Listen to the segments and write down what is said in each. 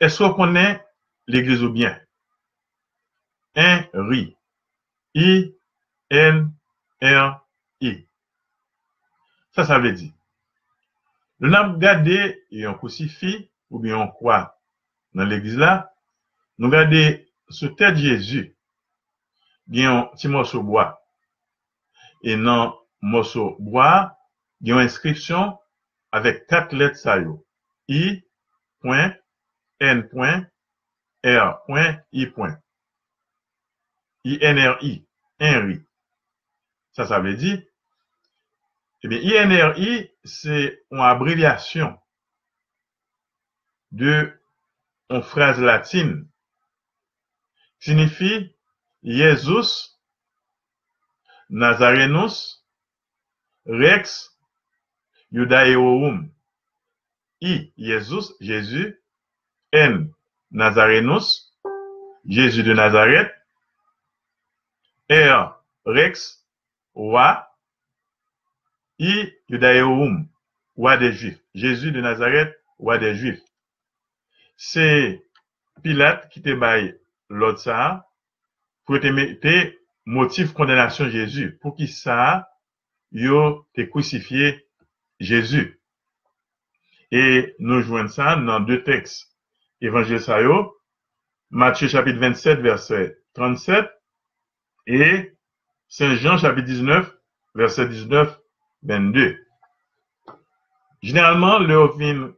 est-ce qu'on connaît l'église ou bien? Henri. I-N-R-I. Ça, ça veut dire. Le n'a gardé un crucifix ou bien on croit dans l'église là, nous gardons sous tête Jésus, bien un petit morceau bois. Et dans morceau bois, il y a une inscription avec quatre lettres I, point, N, R, I. INRI, Henry. Ça, ça veut dire, eh bien, INRI, c'est une abréviation de une phrase latine signifie Jesus Nazarenus Rex Judaeorum. I, Jesus, Jésus. N, Nazarenus, Jésus de Nazareth. R, Rex, Roi. I, Judaeorum, Roi des Juifs. Jésus de Nazareth, Roi des Juifs. C'est Pilate qui te baille l'autre ça pour te mettre motif condamnation Jésus. Pour qui ça, yo te crucifié Jésus. Et nous jouons ça dans deux textes. Évangile ça Matthieu chapitre 27 verset 37 et Saint Jean chapitre 19 verset 19 22. Généralement, le vin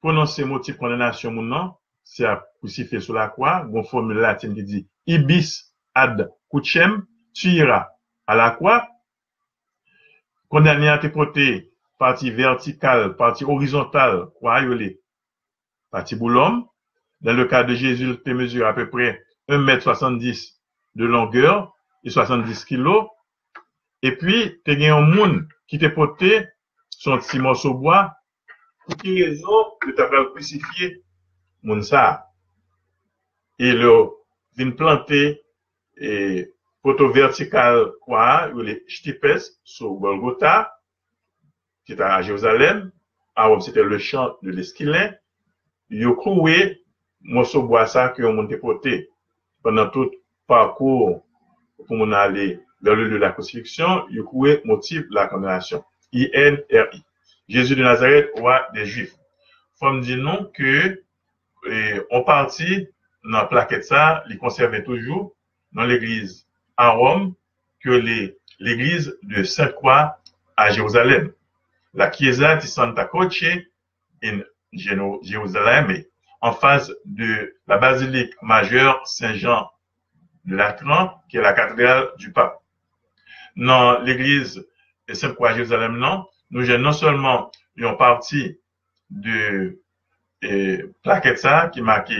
prononcer motif condamnation mon nom, c'est à crucifier sur la croix, une formule latine qui dit ibis ad crucem, tu iras à la croix. Condamné à te porter partie verticale, partie horizontale, croix partie boulom. Dans le cas de Jésus, il te mesure à peu près 1m70 de longueur et 70 kg. Et puis, tu as un monde qui te porté son petit morceau bois. Pour quelle raison tu t'as crucifié moun ça? Et le vient planter et photo vertical quoi, les stipes sur Golgotha, qui était à Jérusalem. Alors, c'était le champ de l'esquilin. Morceau bois ça que on porté pendant tout parcours pour mon aller vers le lieu de la crucifixion, il cloué motif la condamnation. I-N-R-I. Jésus de Nazareth, roi des Juifs. Faut me non que, on partit dans la plaquette ça, il conservait toujours dans l'église à Rome que l'église de Sainte-Croix à Jérusalem. La Chiesa di Santa Croce in Jérusalem, en face de la basilique majeure Saint-Jean de Latran, qui est la cathédrale du pape. Dans l'église de Sainte-Croix à Jérusalem, non, nous avons non seulement une partie de eh, plaquette ça qui marque